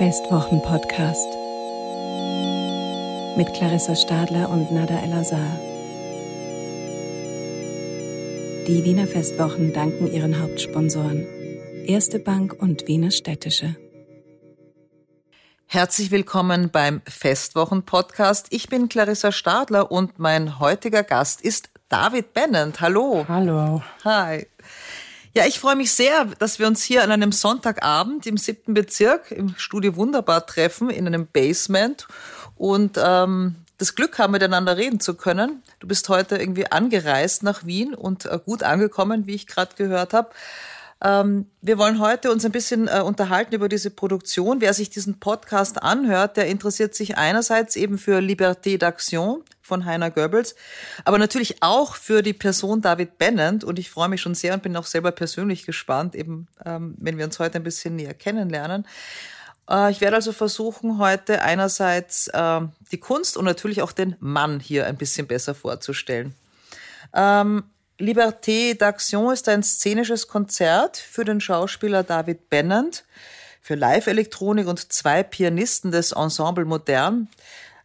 Festwochen-Podcast mit Clarissa Stadler und Nada El-Azhar. Die Wiener Festwochen danken ihren Hauptsponsoren Erste Bank und Wiener Städtische. Herzlich willkommen beim Festwochen-Podcast. Ich bin Clarissa Stadler und mein heutiger Gast ist David Bennent. Hallo. Hallo. Hi. Ja, ich freue mich sehr, dass wir uns hier an einem Sonntagabend im siebten Bezirk im Studio Wunderbar treffen, in einem Basement und ähm, das Glück haben, miteinander reden zu können. Du bist heute irgendwie angereist nach Wien und äh, gut angekommen, wie ich gerade gehört habe. Ähm, wir wollen heute uns ein bisschen äh, unterhalten über diese Produktion. Wer sich diesen Podcast anhört, der interessiert sich einerseits eben für Liberté d'Action von Heiner Goebbels, aber natürlich auch für die Person David Bennett. Und ich freue mich schon sehr und bin auch selber persönlich gespannt, eben ähm, wenn wir uns heute ein bisschen näher kennenlernen. Äh, ich werde also versuchen, heute einerseits äh, die Kunst und natürlich auch den Mann hier ein bisschen besser vorzustellen. Ähm, Liberté d'Action ist ein szenisches Konzert für den Schauspieler David Bennant, für Live-Elektronik und zwei Pianisten des Ensemble Modern.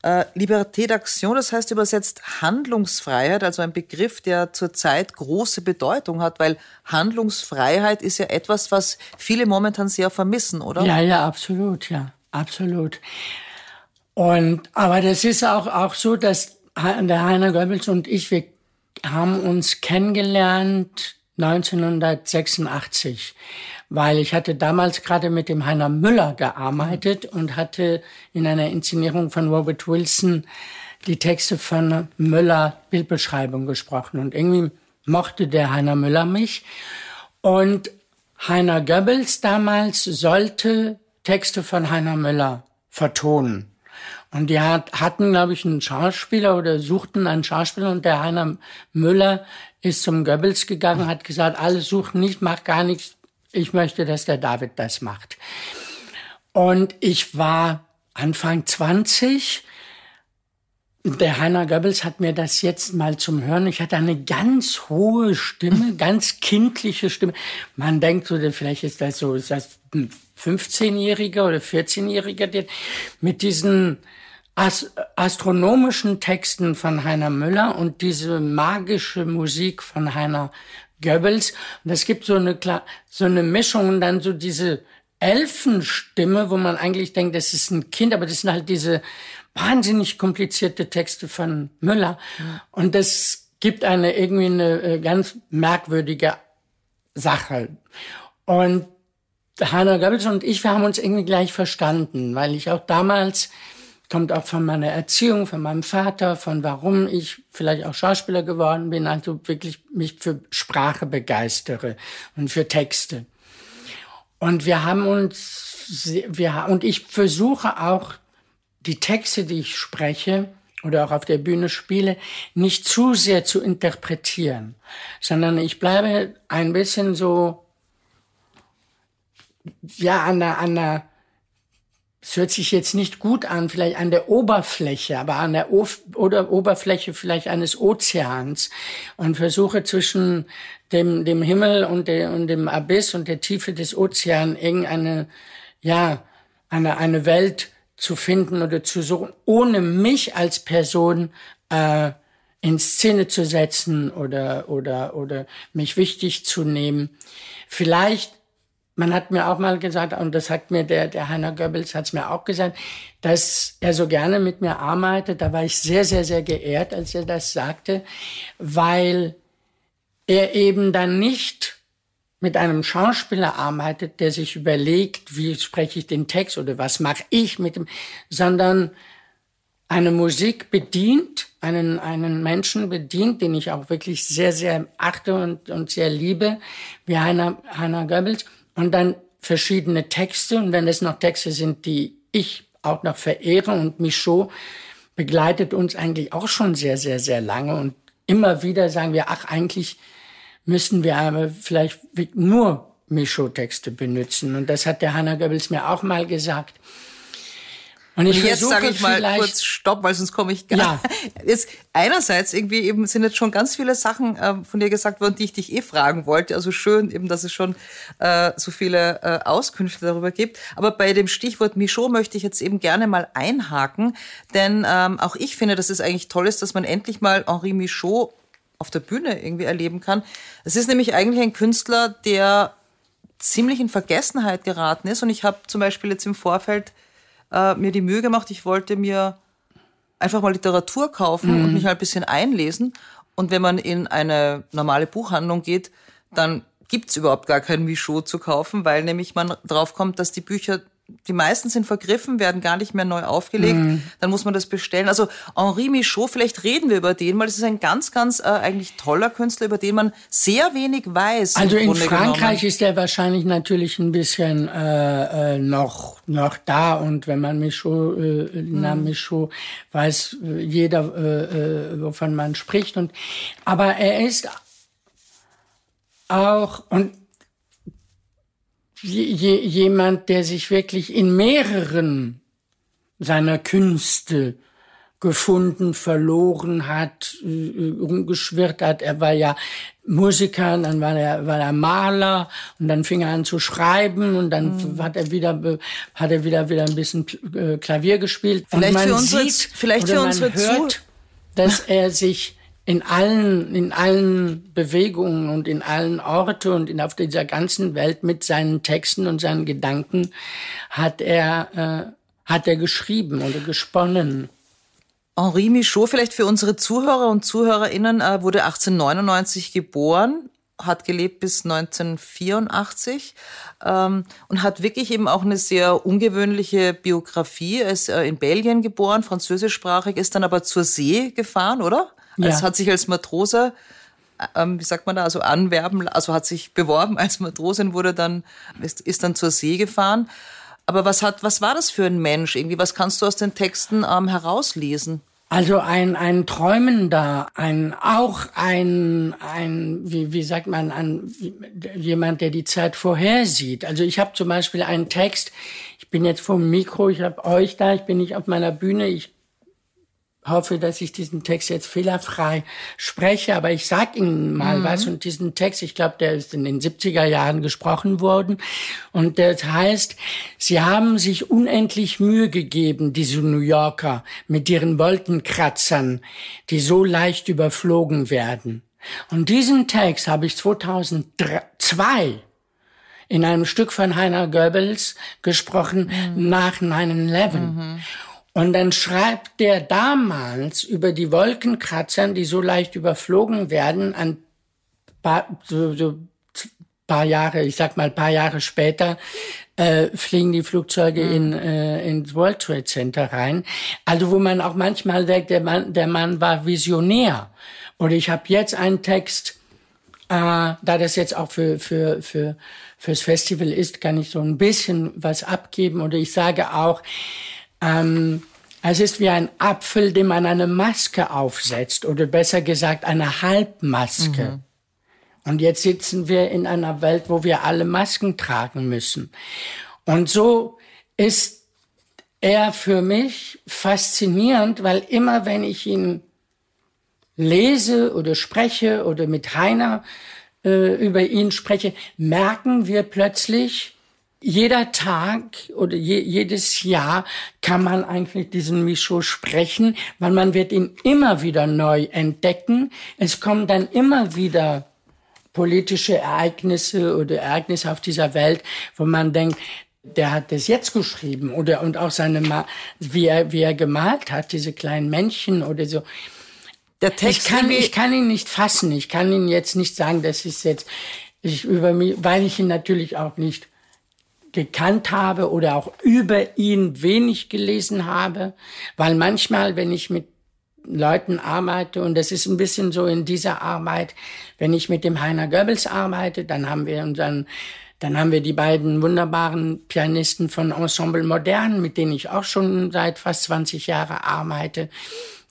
Äh, Liberté d'Action, das heißt übersetzt Handlungsfreiheit, also ein Begriff, der zurzeit große Bedeutung hat, weil Handlungsfreiheit ist ja etwas, was viele momentan sehr vermissen, oder? Ja, ja, absolut, ja, absolut. Und, aber das ist auch, auch so, dass der Heiner Goebbels und ich, wir haben uns kennengelernt 1986, weil ich hatte damals gerade mit dem Heiner Müller gearbeitet und hatte in einer Inszenierung von Robert Wilson die Texte von Müller Bildbeschreibung gesprochen und irgendwie mochte der Heiner Müller mich und Heiner Goebbels damals sollte Texte von Heiner Müller vertonen. Und die hat, hatten, glaube ich, einen Schauspieler oder suchten einen Schauspieler und der Heiner Müller ist zum Goebbels gegangen, hat gesagt, alles suchen nicht, mach gar nichts. Ich möchte, dass der David das macht. Und ich war Anfang 20. Der Heiner Goebbels hat mir das jetzt mal zum Hören. Ich hatte eine ganz hohe Stimme, ganz kindliche Stimme. Man denkt so, vielleicht ist das so, ist das ein 15-Jähriger oder 14-Jähriger, der mit diesen As astronomischen Texten von Heiner Müller und diese magische Musik von Heiner Goebbels. Und es gibt so eine, so eine Mischung und dann so diese Elfenstimme, wo man eigentlich denkt, das ist ein Kind, aber das sind halt diese wahnsinnig komplizierte Texte von Müller. Und das gibt eine irgendwie eine äh, ganz merkwürdige Sache. Und Heiner Goebbels und ich, wir haben uns irgendwie gleich verstanden, weil ich auch damals kommt auch von meiner Erziehung, von meinem Vater, von warum ich vielleicht auch Schauspieler geworden bin, also wirklich mich für Sprache begeistere und für Texte. Und wir haben uns, wir, und ich versuche auch die Texte, die ich spreche oder auch auf der Bühne spiele, nicht zu sehr zu interpretieren, sondern ich bleibe ein bisschen so, ja, an der, an der, es hört sich jetzt nicht gut an, vielleicht an der Oberfläche, aber an der Of oder Oberfläche vielleicht eines Ozeans und versuche zwischen dem, dem Himmel und, der, und dem Abyss und der Tiefe des Ozeans irgendeine, ja, eine, eine Welt zu finden oder zu suchen, ohne mich als Person äh, in Szene zu setzen oder, oder, oder mich wichtig zu nehmen. Vielleicht man hat mir auch mal gesagt, und das hat mir der, der Heiner Goebbels hat es mir auch gesagt, dass er so gerne mit mir arbeitet. Da war ich sehr, sehr, sehr geehrt, als er das sagte, weil er eben dann nicht mit einem Schauspieler arbeitet, der sich überlegt, wie spreche ich den Text oder was mache ich mit dem, sondern eine Musik bedient, einen, einen Menschen bedient, den ich auch wirklich sehr, sehr achte und, und sehr liebe, wie Heiner, Heiner Goebbels und dann verschiedene Texte. Und wenn es noch Texte sind, die ich auch noch verehre und Michaud begleitet uns eigentlich auch schon sehr, sehr, sehr lange. Und immer wieder sagen wir, ach, eigentlich müssten wir aber vielleicht nur Michaud-Texte benutzen. Und das hat der Hannah Goebbels mir auch mal gesagt. Und, ich und jetzt sage ich mal kurz Stopp, weil sonst komme ich gar ja. Jetzt, einerseits irgendwie eben sind jetzt schon ganz viele Sachen äh, von dir gesagt worden, die ich dich eh fragen wollte. Also schön eben, dass es schon äh, so viele äh, Auskünfte darüber gibt. Aber bei dem Stichwort Michaud möchte ich jetzt eben gerne mal einhaken, denn ähm, auch ich finde, dass es eigentlich toll ist, dass man endlich mal Henri Michaud auf der Bühne irgendwie erleben kann. Es ist nämlich eigentlich ein Künstler, der ziemlich in Vergessenheit geraten ist. Und ich habe zum Beispiel jetzt im Vorfeld äh, mir die Mühe gemacht, ich wollte mir einfach mal Literatur kaufen mhm. und mich halt ein bisschen einlesen. Und wenn man in eine normale Buchhandlung geht, dann gibt's überhaupt gar kein Michaud zu kaufen, weil nämlich man drauf kommt, dass die Bücher die meisten sind vergriffen, werden gar nicht mehr neu aufgelegt. Mhm. Dann muss man das bestellen. Also Henri Michaud, vielleicht reden wir über den, weil es ist ein ganz, ganz äh, eigentlich toller Künstler, über den man sehr wenig weiß. Also in Frankreich genommen. ist er wahrscheinlich natürlich ein bisschen äh, äh, noch noch da und wenn man Michaud, äh, mhm. Namen Michaud weiß äh, jeder, äh, äh, wovon man spricht. Und aber er ist auch und jemand, der sich wirklich in mehreren seiner Künste gefunden, verloren hat, äh, umgeschwirrt hat. Er war ja Musiker, dann war er, war er Maler und dann fing er an zu schreiben und dann mhm. hat er wieder, hat er wieder, wieder ein bisschen äh, Klavier gespielt. Vielleicht und man für unsere, sieht, vielleicht für unsere hört, dass er sich in allen, in allen Bewegungen und in allen Orte und in, auf dieser ganzen Welt mit seinen Texten und seinen Gedanken hat er, äh, hat er geschrieben oder gesponnen. Henri Michaud, vielleicht für unsere Zuhörer und Zuhörerinnen, äh, wurde 1899 geboren, hat gelebt bis 1984 ähm, und hat wirklich eben auch eine sehr ungewöhnliche Biografie. Er ist äh, in Belgien geboren, französischsprachig, ist dann aber zur See gefahren, oder? Ja. Also hat sich als Matrose, ähm, wie sagt man da, also anwerben, also hat sich beworben als Matrosin, wurde dann, ist, ist dann zur See gefahren. Aber was hat, was war das für ein Mensch irgendwie? Was kannst du aus den Texten ähm, herauslesen? Also ein, ein Träumender, ein, auch ein, ein wie, wie sagt man, ein, jemand, der die Zeit vorhersieht. Also ich habe zum Beispiel einen Text, ich bin jetzt vom Mikro, ich habe euch da, ich bin nicht auf meiner Bühne, ich hoffe, dass ich diesen Text jetzt fehlerfrei spreche, aber ich sag Ihnen mal mhm. was und diesen Text, ich glaube, der ist in den 70er Jahren gesprochen worden und das heißt, sie haben sich unendlich Mühe gegeben, diese New Yorker mit ihren Wolkenkratzern, die so leicht überflogen werden. Und diesen Text habe ich 2002 in einem Stück von Heiner Goebbels gesprochen mhm. nach 9-11. Mhm. Und dann schreibt der damals über die Wolkenkratzern, die so leicht überflogen werden, ein paar, so, so paar Jahre, ich sag mal paar Jahre später, äh, fliegen die Flugzeuge mhm. in äh, ins World Trade Center rein. Also wo man auch manchmal denkt, der Mann, der Mann war visionär. Und ich habe jetzt einen Text, äh, da das jetzt auch für für für fürs Festival ist, kann ich so ein bisschen was abgeben. Oder ich sage auch, ähm, es ist wie ein Apfel, dem man eine Maske aufsetzt oder besser gesagt eine Halbmaske. Mhm. Und jetzt sitzen wir in einer Welt, wo wir alle Masken tragen müssen. Und so ist er für mich faszinierend, weil immer wenn ich ihn lese oder spreche oder mit Heiner äh, über ihn spreche, merken wir plötzlich, jeder Tag oder je, jedes Jahr kann man eigentlich diesen Michaud sprechen, weil man wird ihn immer wieder neu entdecken. Es kommen dann immer wieder politische Ereignisse oder Ereignisse auf dieser Welt, wo man denkt, der hat das jetzt geschrieben oder und auch seine wie er wie er gemalt hat diese kleinen Männchen oder so der Text ich kann ich kann ihn nicht fassen ich kann ihn jetzt nicht sagen das ist jetzt ich über mich weil ich ihn natürlich auch nicht gekannt habe oder auch über ihn wenig gelesen habe, weil manchmal, wenn ich mit Leuten arbeite, und das ist ein bisschen so in dieser Arbeit, wenn ich mit dem Heiner Goebbels arbeite, dann haben wir unseren dann haben wir die beiden wunderbaren Pianisten von Ensemble Modern, mit denen ich auch schon seit fast 20 Jahren arbeite.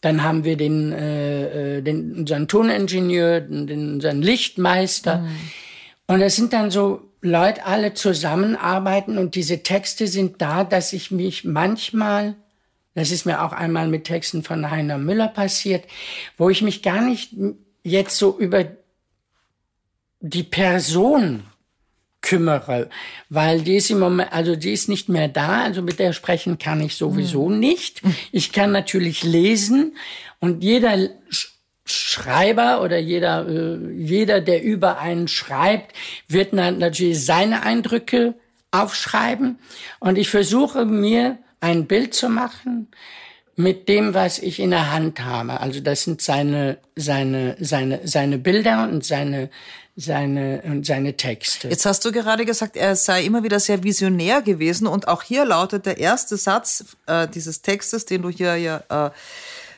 Dann haben wir den, äh, äh, den unseren Toningenieur, den, unseren Lichtmeister. Mhm. Und das sind dann so Leute alle zusammenarbeiten und diese Texte sind da, dass ich mich manchmal Das ist mir auch einmal mit Texten von Heiner Müller passiert, wo ich mich gar nicht jetzt so über die Person kümmere, weil die ist im Moment, also die ist nicht mehr da, also mit der sprechen kann ich sowieso mhm. nicht. Ich kann natürlich lesen und jeder Schreiber oder jeder, äh, jeder, der über einen schreibt, wird natürlich seine Eindrücke aufschreiben und ich versuche mir ein Bild zu machen, mit dem, was ich in der Hand habe. Also das sind seine, seine, seine, seine Bilder und seine, seine, und seine Texte. Jetzt hast du gerade gesagt, er sei immer wieder sehr visionär gewesen und auch hier lautet der erste Satz äh, dieses Textes, den du hier ja äh,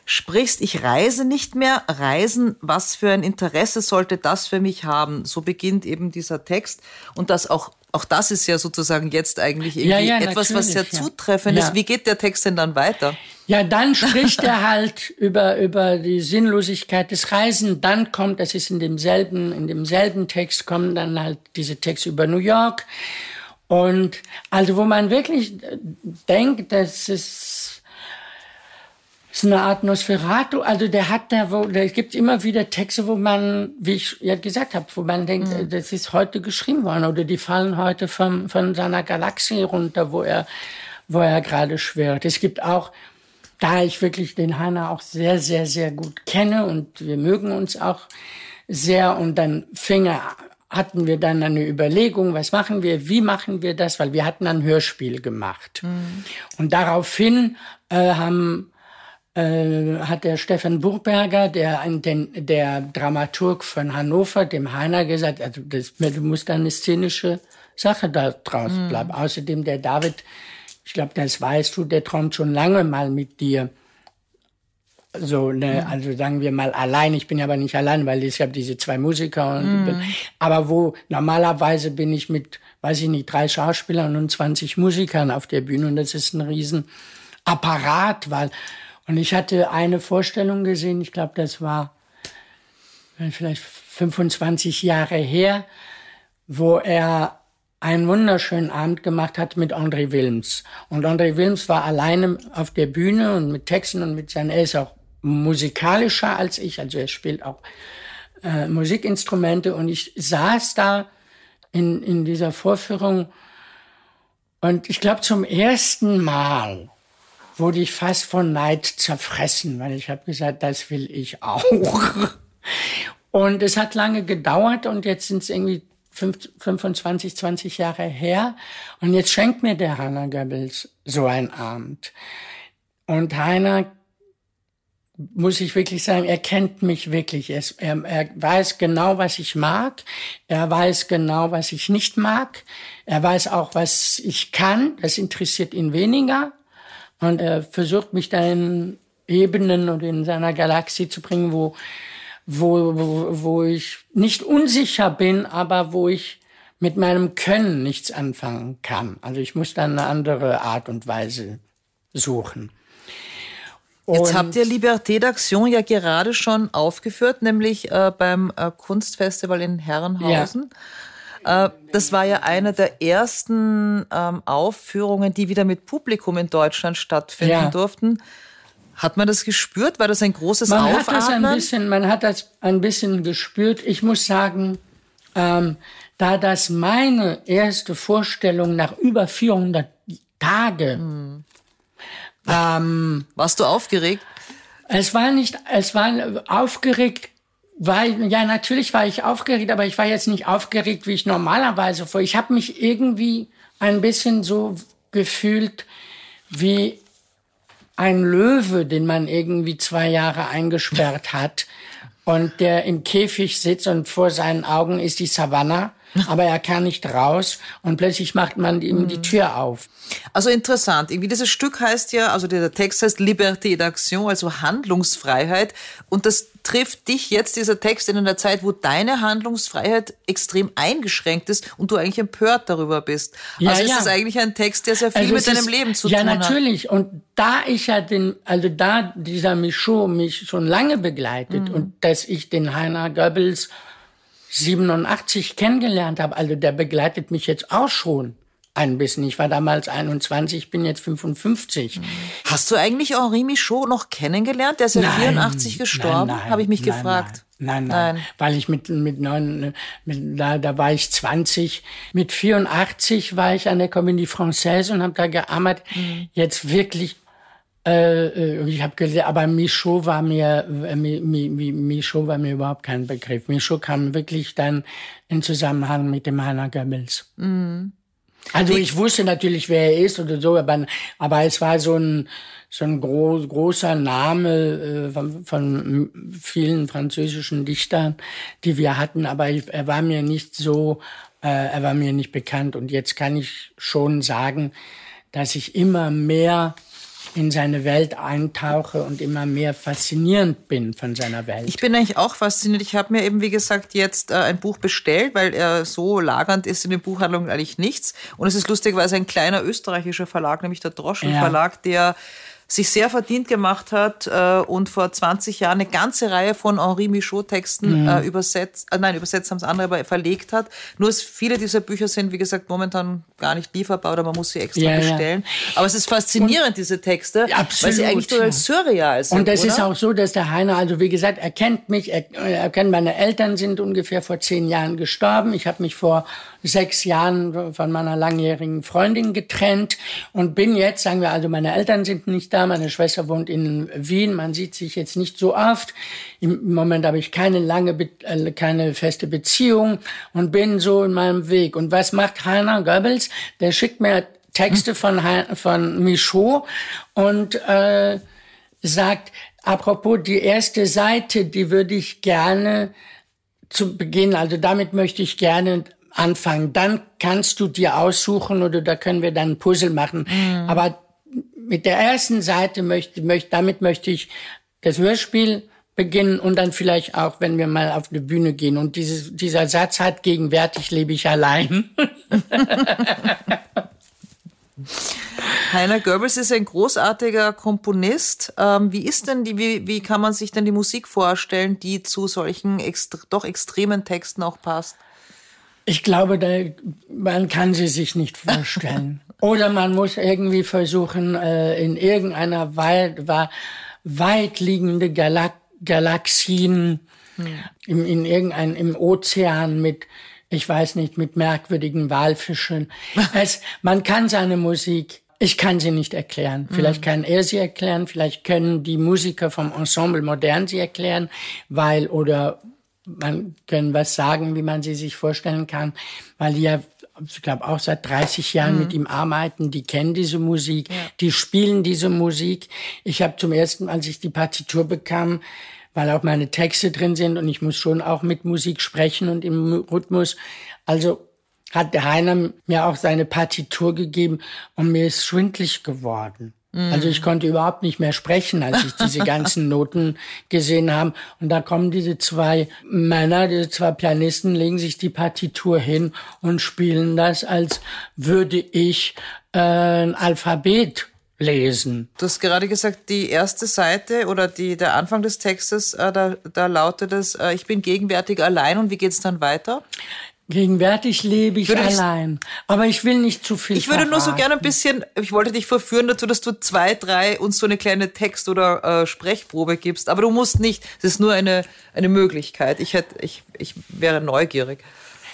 sprichst, ich reise nicht mehr, reisen, was für ein Interesse sollte das für mich haben? So beginnt eben dieser Text und das auch auch das ist ja sozusagen jetzt eigentlich irgendwie ja, ja, etwas, was sehr ja. zutreffend ist. Wie geht der Text denn dann weiter? Ja, dann spricht er halt über, über die Sinnlosigkeit des Reisen. Dann kommt, das ist in demselben, in demselben Text, kommen dann halt diese Texte über New York. Und also, wo man wirklich denkt, dass es ist eine Art Nosferatu. Also der hat da, wo, da gibt immer wieder Texte, wo man, wie ich ja gesagt habe, wo man denkt, mhm. das ist heute geschrieben worden oder die fallen heute vom, von seiner Galaxie runter, wo er, wo er gerade schwirrt. Es gibt auch, da ich wirklich den Hanna auch sehr, sehr, sehr gut kenne und wir mögen uns auch sehr und dann fing er hatten wir dann eine Überlegung, was machen wir, wie machen wir das, weil wir hatten ein Hörspiel gemacht. Mhm. Und daraufhin äh, haben äh, hat der Stefan Burberger, der, den, der Dramaturg von Hannover, dem Heiner gesagt, also das, du musst eine szenische Sache da draus mhm. bleiben. Außerdem der David, ich glaube, das weißt du, der träumt schon lange mal mit dir. So, ne, mhm. also sagen wir mal allein. Ich bin aber nicht allein, weil ich habe diese zwei Musiker. Und mhm. aber wo normalerweise bin ich mit, weiß ich nicht, drei Schauspielern und 20 Musikern auf der Bühne und das ist ein Riesenapparat, weil und ich hatte eine Vorstellung gesehen, ich glaube, das war äh, vielleicht 25 Jahre her, wo er einen wunderschönen Abend gemacht hat mit André Wilms. Und André Wilms war alleine auf der Bühne und mit Texten und mit seinen, er ist auch musikalischer als ich, also er spielt auch äh, Musikinstrumente und ich saß da in, in dieser Vorführung und ich glaube zum ersten Mal wurde ich fast von Neid zerfressen, weil ich habe gesagt, das will ich auch. Und es hat lange gedauert und jetzt sind es irgendwie 25, 20 Jahre her. Und jetzt schenkt mir der Heiner Goebbels so ein Abend. Und Heiner, muss ich wirklich sagen, er kennt mich wirklich. Er, er, weiß genau, was ich mag. Er weiß genau, was ich nicht mag. Er weiß auch, was ich kann. Das interessiert ihn weniger. Und er versucht mich da in Ebenen und in seiner Galaxie zu bringen, wo, wo, wo, wo ich nicht unsicher bin, aber wo ich mit meinem Können nichts anfangen kann. Also ich muss dann eine andere Art und Weise suchen. Jetzt habt ihr Liberté d'Action ja gerade schon aufgeführt, nämlich äh, beim äh, Kunstfestival in Herrenhausen. Ja. Äh, das war ja eine der ersten ähm, Aufführungen, die wieder mit Publikum in Deutschland stattfinden ja. durften. Hat man das gespürt? War das ein großes man Aufatmen? Hat das ein bisschen, man hat das ein bisschen gespürt. Ich muss sagen, ähm, da das meine erste Vorstellung nach über 400 Tagen. Hm. Ähm, Warst du aufgeregt? Es war nicht, es war aufgeregt war, ja, natürlich war ich aufgeregt, aber ich war jetzt nicht aufgeregt, wie ich normalerweise vor. Ich habe mich irgendwie ein bisschen so gefühlt wie ein Löwe, den man irgendwie zwei Jahre eingesperrt hat und der im Käfig sitzt und vor seinen Augen ist die Savanne aber er kann nicht raus und plötzlich macht man ihm die Tür auf. Also interessant. Irgendwie dieses Stück heißt ja, also der Text heißt Liberté d'action, also Handlungsfreiheit. Und das trifft dich jetzt, dieser Text, in einer Zeit, wo deine Handlungsfreiheit extrem eingeschränkt ist und du eigentlich empört darüber bist. Ja, also ist ja. das eigentlich ein Text, der sehr viel also mit deinem ist, Leben zu ja, tun hat. Ja, natürlich. Und da ich ja den, also da dieser Michaud mich schon lange begleitet mhm. und dass ich den Heiner Goebbels 87 kennengelernt habe, also der begleitet mich jetzt auch schon ein bisschen. Ich war damals 21, bin jetzt 55. Hast du eigentlich Henri Michaud noch kennengelernt? Der ist ja nein, 84 gestorben, habe ich mich nein, gefragt. Nein, nein, nein, weil ich mit mit neun, mit, da, da war ich 20. Mit 84 war ich an der Comédie Française und habe da gearbeitet. Mhm. Jetzt wirklich äh, äh ich habe gesehen, aber Michaud war mir äh, Michaud war mir überhaupt kein Begriff. Michaud kam wirklich dann in Zusammenhang mit dem Heiner Goebbels. Mhm. Also ich wusste natürlich, wer er ist oder so, aber, aber es war so ein, so ein groß, großer Name äh, von, von vielen französischen Dichtern, die wir hatten, aber ich, er war mir nicht so, äh, er war mir nicht bekannt. Und jetzt kann ich schon sagen, dass ich immer mehr in seine Welt eintauche und immer mehr faszinierend bin von seiner Welt. Ich bin eigentlich auch fasziniert. Ich habe mir eben, wie gesagt, jetzt äh, ein Buch bestellt, weil er so lagernd ist in den Buchhandlungen eigentlich nichts. Und es ist lustig, weil es ein kleiner österreichischer Verlag, nämlich der Droschel Verlag, ja. der sich sehr verdient gemacht hat äh, und vor 20 Jahren eine ganze Reihe von Henri Michaud-Texten mhm. äh, übersetzt, äh, nein, übersetzt haben es andere, aber verlegt hat. Nur viele dieser Bücher sind, wie gesagt, momentan gar nicht lieferbar oder man muss sie extra ja, bestellen. Ja. Aber es ist faszinierend, und, diese Texte, absolut, weil sie eigentlich total surreal sind. Und es oder? ist auch so, dass der Heiner, also wie gesagt, er kennt mich, er, er kennt meine Eltern sind ungefähr vor zehn Jahren gestorben. Ich habe mich vor sechs Jahren von meiner langjährigen Freundin getrennt und bin jetzt, sagen wir also, meine Eltern sind nicht da, meine Schwester wohnt in Wien, man sieht sich jetzt nicht so oft. Im Moment habe ich keine lange, äh, keine feste Beziehung und bin so in meinem Weg. Und was macht Heiner Goebbels? Der schickt mir Texte von, von Michaud und äh, sagt, apropos die erste Seite, die würde ich gerne zu Beginn, also damit möchte ich gerne anfangen. Dann kannst du dir aussuchen oder da können wir dann ein Puzzle machen. Mhm. Aber mit der ersten Seite möchte, möchte, damit möchte ich das Hörspiel beginnen und dann vielleicht auch, wenn wir mal auf die Bühne gehen. Und dieses, dieser Satz hat gegenwärtig lebe ich allein. Heiner Goebbels ist ein großartiger Komponist. Ähm, wie ist denn die, wie, wie kann man sich denn die Musik vorstellen, die zu solchen extre doch extremen Texten auch passt? Ich glaube, da, man kann sie sich nicht vorstellen. Oder man muss irgendwie versuchen, äh, in irgendeiner weit, weit liegende Galak Galaxien hm. im, in irgendein, im Ozean mit, ich weiß nicht, mit merkwürdigen Walfischen. es, man kann seine Musik ich kann sie nicht erklären. Vielleicht kann er sie erklären, vielleicht können die Musiker vom Ensemble Modern sie erklären, weil oder man können was sagen, wie man sie sich vorstellen kann, weil die ja, ich glaube, auch seit 30 Jahren mhm. mit ihm arbeiten, die kennen diese Musik, ja. die spielen diese Musik. Ich habe zum ersten, als ich die Partitur bekam, weil auch meine Texte drin sind und ich muss schon auch mit Musik sprechen und im Rhythmus. Also hat der Heiner mir auch seine Partitur gegeben und mir ist schwindlig geworden. Also ich konnte überhaupt nicht mehr sprechen, als ich diese ganzen Noten gesehen habe. Und da kommen diese zwei Männer, diese zwei Pianisten, legen sich die Partitur hin und spielen das, als würde ich äh, ein Alphabet lesen. Du hast gerade gesagt, die erste Seite oder die, der Anfang des Textes, äh, da, da lautet es, äh, ich bin gegenwärtig allein und wie geht's dann weiter? Gegenwärtig lebe ich würde allein. Aber ich will nicht zu viel. Ich würde verraten. nur so gerne ein bisschen, ich wollte dich verführen dazu, dass du zwei, drei uns so eine kleine Text- oder äh, Sprechprobe gibst. Aber du musst nicht. Es ist nur eine, eine Möglichkeit. Ich hätte, ich, ich wäre neugierig.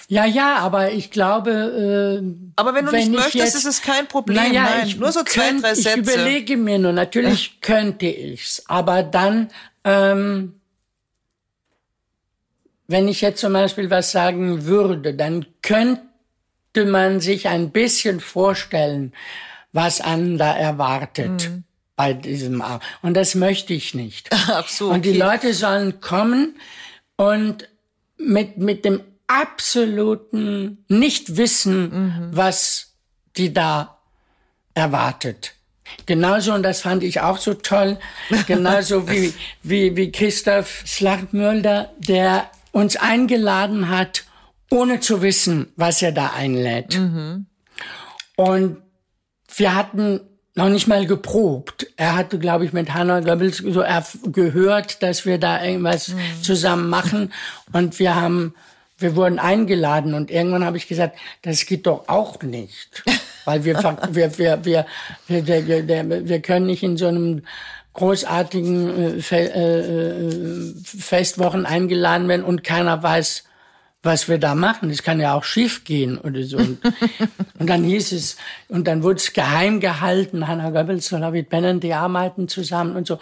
Ja, ja, aber ich glaube. Äh, aber wenn du wenn nicht möchtest, jetzt, ist es kein Problem. Naja, Nein, ich nur so zwei, könnt, drei Sätze. Ich überlege mir nur. Natürlich könnte ich's, aber dann. Ähm, wenn ich jetzt zum Beispiel was sagen würde, dann könnte man sich ein bisschen vorstellen, was einen da erwartet. Mhm. Bei diesem Ar Und das möchte ich nicht. Ach so, okay. Und die Leute sollen kommen und mit, mit dem absoluten Nichtwissen, mhm. was die da erwartet. Genauso, und das fand ich auch so toll, genauso wie, wie, wie Christoph Slagmölder, der uns eingeladen hat, ohne zu wissen, was er da einlädt. Mhm. Und wir hatten noch nicht mal geprobt. Er hatte, glaube ich, mit Hannah Goebbels so gehört, dass wir da irgendwas mhm. zusammen machen. Und wir haben, wir wurden eingeladen. Und irgendwann habe ich gesagt, das geht doch auch nicht. weil wir, wir, wir, wir, wir, wir, wir, wir können nicht in so einem großartigen äh, äh, Festwochen eingeladen werden und keiner weiß, was wir da machen. Es kann ja auch schief gehen oder so. Und, und dann hieß es, und dann wurde es geheim gehalten, Hannah Goebbels und David Bannon, die arbeiten zusammen und so.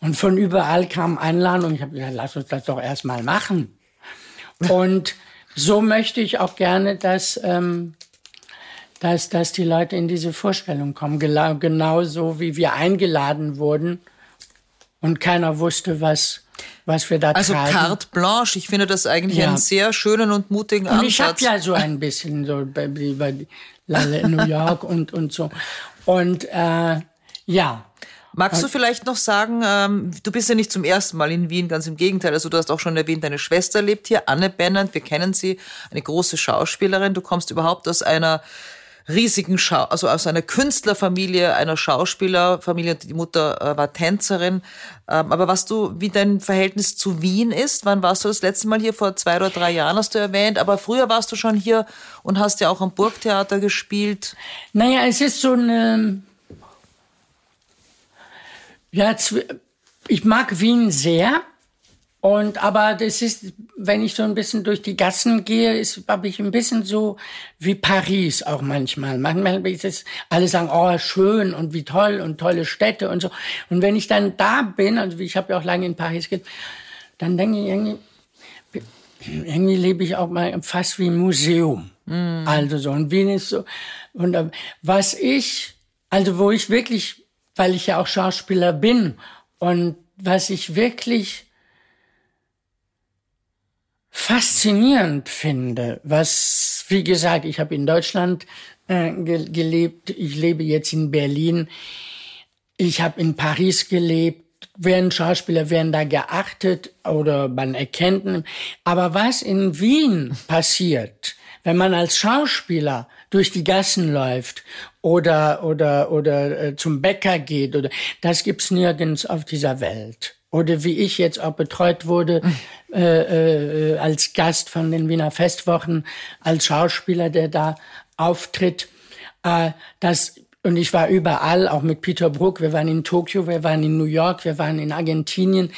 Und von überall kamen Einladungen. Ich habe gesagt, lass uns das doch erstmal machen. Und so möchte ich auch gerne, dass, ähm, dass, dass die Leute in diese Vorstellung kommen. Genauso wie wir eingeladen wurden und keiner wusste, was, was wir da also. Also carte blanche, ich finde das eigentlich ja. einen sehr schönen und mutigen und Ansatz. Ich habe ja so ein bisschen so bei, bei New York und, und so. Und äh, ja, Magst du vielleicht noch sagen, ähm, du bist ja nicht zum ersten Mal in Wien, ganz im Gegenteil. Also du hast auch schon erwähnt, deine Schwester lebt hier, Anne Bennant, wir kennen sie, eine große Schauspielerin. Du kommst überhaupt aus einer riesigen Schau, also aus einer Künstlerfamilie, einer Schauspielerfamilie. Die Mutter äh, war Tänzerin. Ähm, aber was du, wie dein Verhältnis zu Wien ist, wann warst du das letzte Mal hier? Vor zwei oder drei Jahren hast du erwähnt. Aber früher warst du schon hier und hast ja auch am Burgtheater gespielt. Naja, es ist so eine ja, ich mag Wien sehr. Und aber das ist, wenn ich so ein bisschen durch die Gassen gehe, ist habe ich ein bisschen so wie Paris auch manchmal. Manchmal ist es alle sagen, oh schön und wie toll und tolle Städte und so. Und wenn ich dann da bin, also ich habe ja auch lange in Paris gelebt, dann denke ich irgendwie, irgendwie lebe ich auch mal fast wie ein Museum. Mm. Also so und Wien ist so und äh, was ich, also wo ich wirklich weil ich ja auch Schauspieler bin. Und was ich wirklich faszinierend finde, was, wie gesagt, ich habe in Deutschland äh, ge gelebt, ich lebe jetzt in Berlin, ich habe in Paris gelebt, werden Schauspieler werden da geachtet oder man erkennt. Aber was in Wien passiert, wenn man als Schauspieler durch die Gassen läuft oder oder oder äh, zum Bäcker geht oder das gibt's nirgends auf dieser Welt. Oder wie ich jetzt auch betreut wurde hm. äh, äh, als Gast von den Wiener Festwochen, als Schauspieler, der da auftritt. Äh, das und ich war überall, auch mit Peter Brook. Wir waren in Tokio, wir waren in New York, wir waren in Argentinien.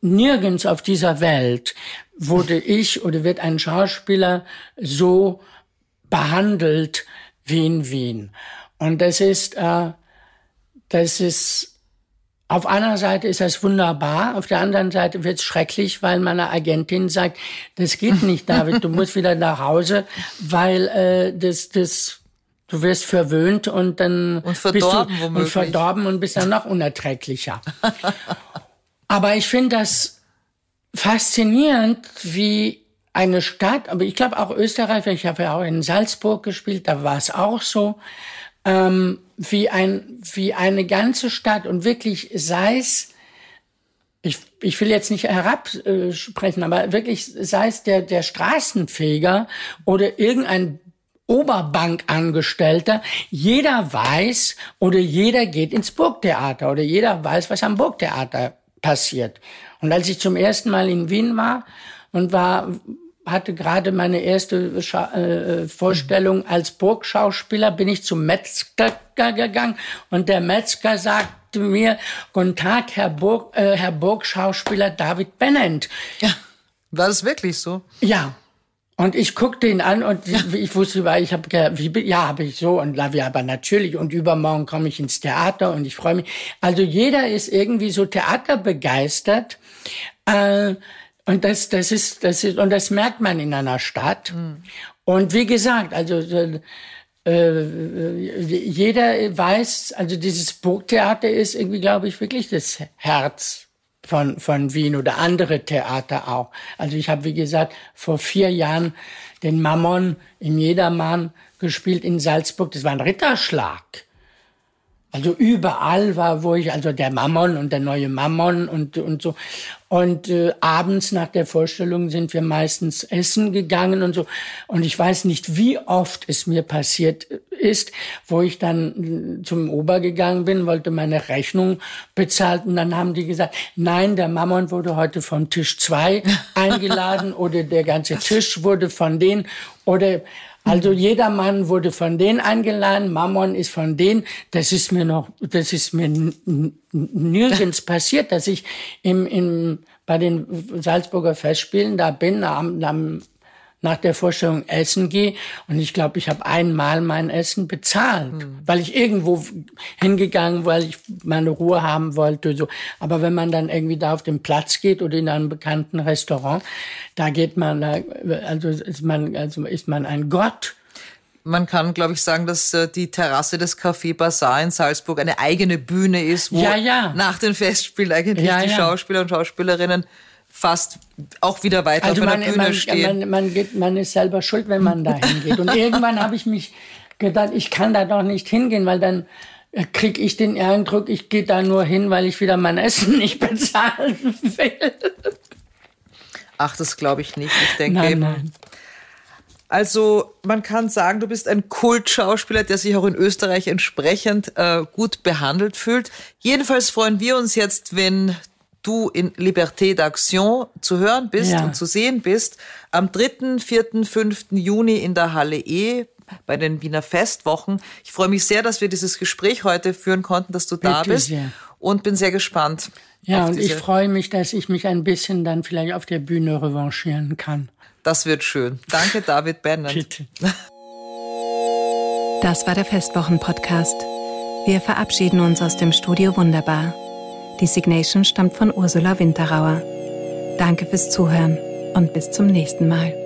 Nirgends auf dieser Welt wurde ich oder wird ein Schauspieler so behandelt wie in Wien. Und das ist, äh, das ist, auf einer Seite ist das wunderbar, auf der anderen Seite wird es schrecklich, weil meine Agentin sagt, das geht nicht, David, du musst wieder nach Hause, weil äh, das, das, du wirst verwöhnt und dann und verdorben, bist du womöglich. und verdorben und bist dann noch unerträglicher. Aber ich finde das faszinierend, wie eine Stadt, aber ich glaube auch Österreich, ich habe ja auch in Salzburg gespielt, da war es auch so, ähm, wie, ein, wie eine ganze Stadt und wirklich sei es, ich, ich will jetzt nicht herabsprechen, aber wirklich sei es der, der Straßenfeger oder irgendein Oberbankangestellter, jeder weiß oder jeder geht ins Burgtheater oder jeder weiß, was am Burgtheater passiert. Und als ich zum ersten Mal in Wien war und war hatte gerade meine erste Scha äh, Vorstellung als Burgschauspieler, bin ich zum Metzger gegangen und der Metzger sagte mir, Guten Tag, Herr, Burg, äh, Herr Burgschauspieler David Bennent. Ja, war das wirklich so? Ja. Und ich guckte ihn an und ja. ich wusste, weil ich habe ja, habe ich so und aber natürlich und übermorgen komme ich ins Theater und ich freue mich. Also jeder ist irgendwie so theaterbegeistert. Äh, und das, das ist, das ist, und das merkt man in einer Stadt. Mhm. Und wie gesagt, also, äh, jeder weiß, also dieses Burgtheater ist irgendwie, glaube ich, wirklich das Herz von, von Wien oder andere Theater auch. Also ich habe, wie gesagt, vor vier Jahren den Mammon im Jedermann gespielt in Salzburg. Das war ein Ritterschlag. Also überall war, wo ich, also der Mammon und der neue Mammon und, und so. Und äh, abends nach der Vorstellung sind wir meistens essen gegangen und so. Und ich weiß nicht, wie oft es mir passiert ist, wo ich dann zum Ober gegangen bin, wollte meine Rechnung bezahlt und dann haben die gesagt, nein, der Mammon wurde heute vom Tisch zwei eingeladen oder der ganze Tisch wurde von denen oder also jeder Mann wurde von denen eingeladen, Mammon ist von denen. Das ist mir noch, das ist mir nirgends passiert, dass ich im, im, bei den Salzburger Festspielen da bin, am, am nach der Vorstellung essen gehe. Und ich glaube, ich habe einmal mein Essen bezahlt, mhm. weil ich irgendwo hingegangen, weil ich meine Ruhe haben wollte. So. Aber wenn man dann irgendwie da auf den Platz geht oder in einem bekannten Restaurant, da geht man, da, also ist man, also ist man ein Gott. Man kann, glaube ich, sagen, dass äh, die Terrasse des Café Bazaar in Salzburg eine eigene Bühne ist, wo ja, ja. nach den Festspielen eigentlich ja, die Schauspieler und Schauspielerinnen fast auch wieder weiter also auf man, der Bühne man, stehen. Man, man, geht, man ist selber schuld, wenn man da hingeht. Und irgendwann habe ich mich gedacht, ich kann da doch nicht hingehen, weil dann kriege ich den Eindruck, ich gehe da nur hin, weil ich wieder mein Essen nicht bezahlen will. Ach, das glaube ich nicht. Ich denke nein, nein. Also man kann sagen, du bist ein Kultschauspieler, der sich auch in Österreich entsprechend äh, gut behandelt fühlt. Jedenfalls freuen wir uns jetzt, wenn du in Liberté d'Action zu hören bist ja. und zu sehen bist. Am 3., 4., 5. Juni in der Halle E bei den Wiener Festwochen. Ich freue mich sehr, dass wir dieses Gespräch heute führen konnten, dass du da bist sehr. und bin sehr gespannt. Ja, und ich freue mich, dass ich mich ein bisschen dann vielleicht auf der Bühne revanchieren kann. Das wird schön. Danke, David Bennett. Bitte. Das war der Festwochen-Podcast. Wir verabschieden uns aus dem Studio Wunderbar. Die Signation stammt von Ursula Winterauer. Danke fürs Zuhören und bis zum nächsten Mal.